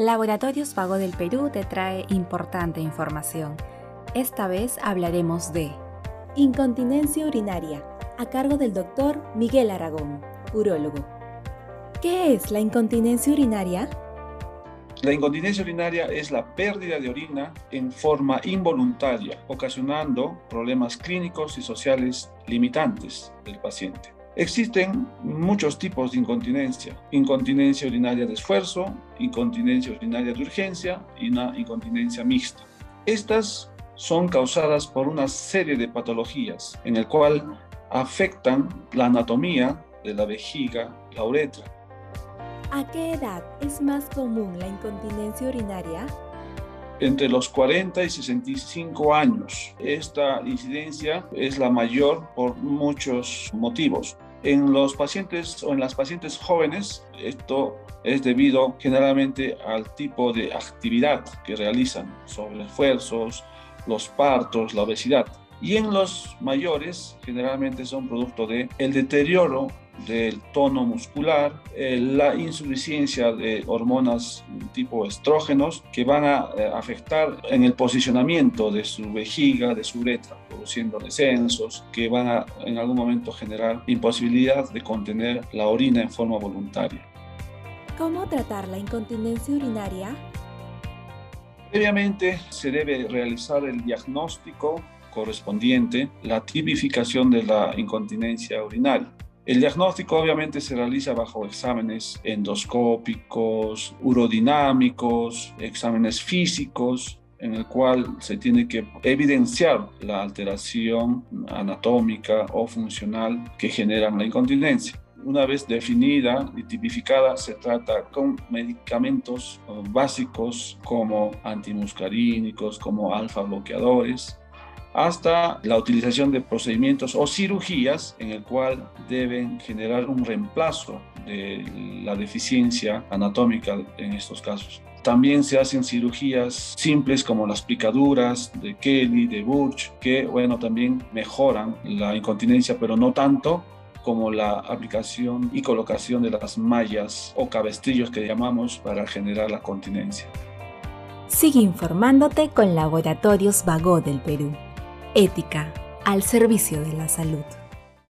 Laboratorios Vago del Perú te trae importante información. Esta vez hablaremos de incontinencia urinaria, a cargo del doctor Miguel Aragón, urólogo. ¿Qué es la incontinencia urinaria? La incontinencia urinaria es la pérdida de orina en forma involuntaria, ocasionando problemas clínicos y sociales limitantes del paciente. Existen muchos tipos de incontinencia. Incontinencia urinaria de esfuerzo, incontinencia urinaria de urgencia y una incontinencia mixta. Estas son causadas por una serie de patologías en el cual afectan la anatomía de la vejiga, la uretra. ¿A qué edad es más común la incontinencia urinaria? Entre los 40 y 65 años. Esta incidencia es la mayor por muchos motivos. En los pacientes o en las pacientes jóvenes, esto es debido generalmente al tipo de actividad que realizan, sobre esfuerzos, los partos, la obesidad. Y en los mayores, generalmente son producto de el deterioro del tono muscular, eh, la insuficiencia de hormonas tipo estrógenos que van a eh, afectar en el posicionamiento de su vejiga, de su uretra, produciendo descensos que van a en algún momento generar imposibilidad de contener la orina en forma voluntaria. ¿Cómo tratar la incontinencia urinaria? Previamente se debe realizar el diagnóstico correspondiente, la tipificación de la incontinencia urinaria. El diagnóstico obviamente se realiza bajo exámenes endoscópicos, urodinámicos, exámenes físicos, en el cual se tiene que evidenciar la alteración anatómica o funcional que generan la incontinencia. Una vez definida y tipificada, se trata con medicamentos básicos como antimuscarínicos, como alfa bloqueadores, hasta la utilización de procedimientos o cirugías en el cual deben generar un reemplazo de la deficiencia anatómica en estos casos. También se hacen cirugías simples como las picaduras de Kelly, de Burch, que bueno, también mejoran la incontinencia, pero no tanto como la aplicación y colocación de las mallas o cabestrillos que llamamos para generar la continencia. Sigue informándote con Laboratorios Vago del Perú. Ética al servicio de la salud.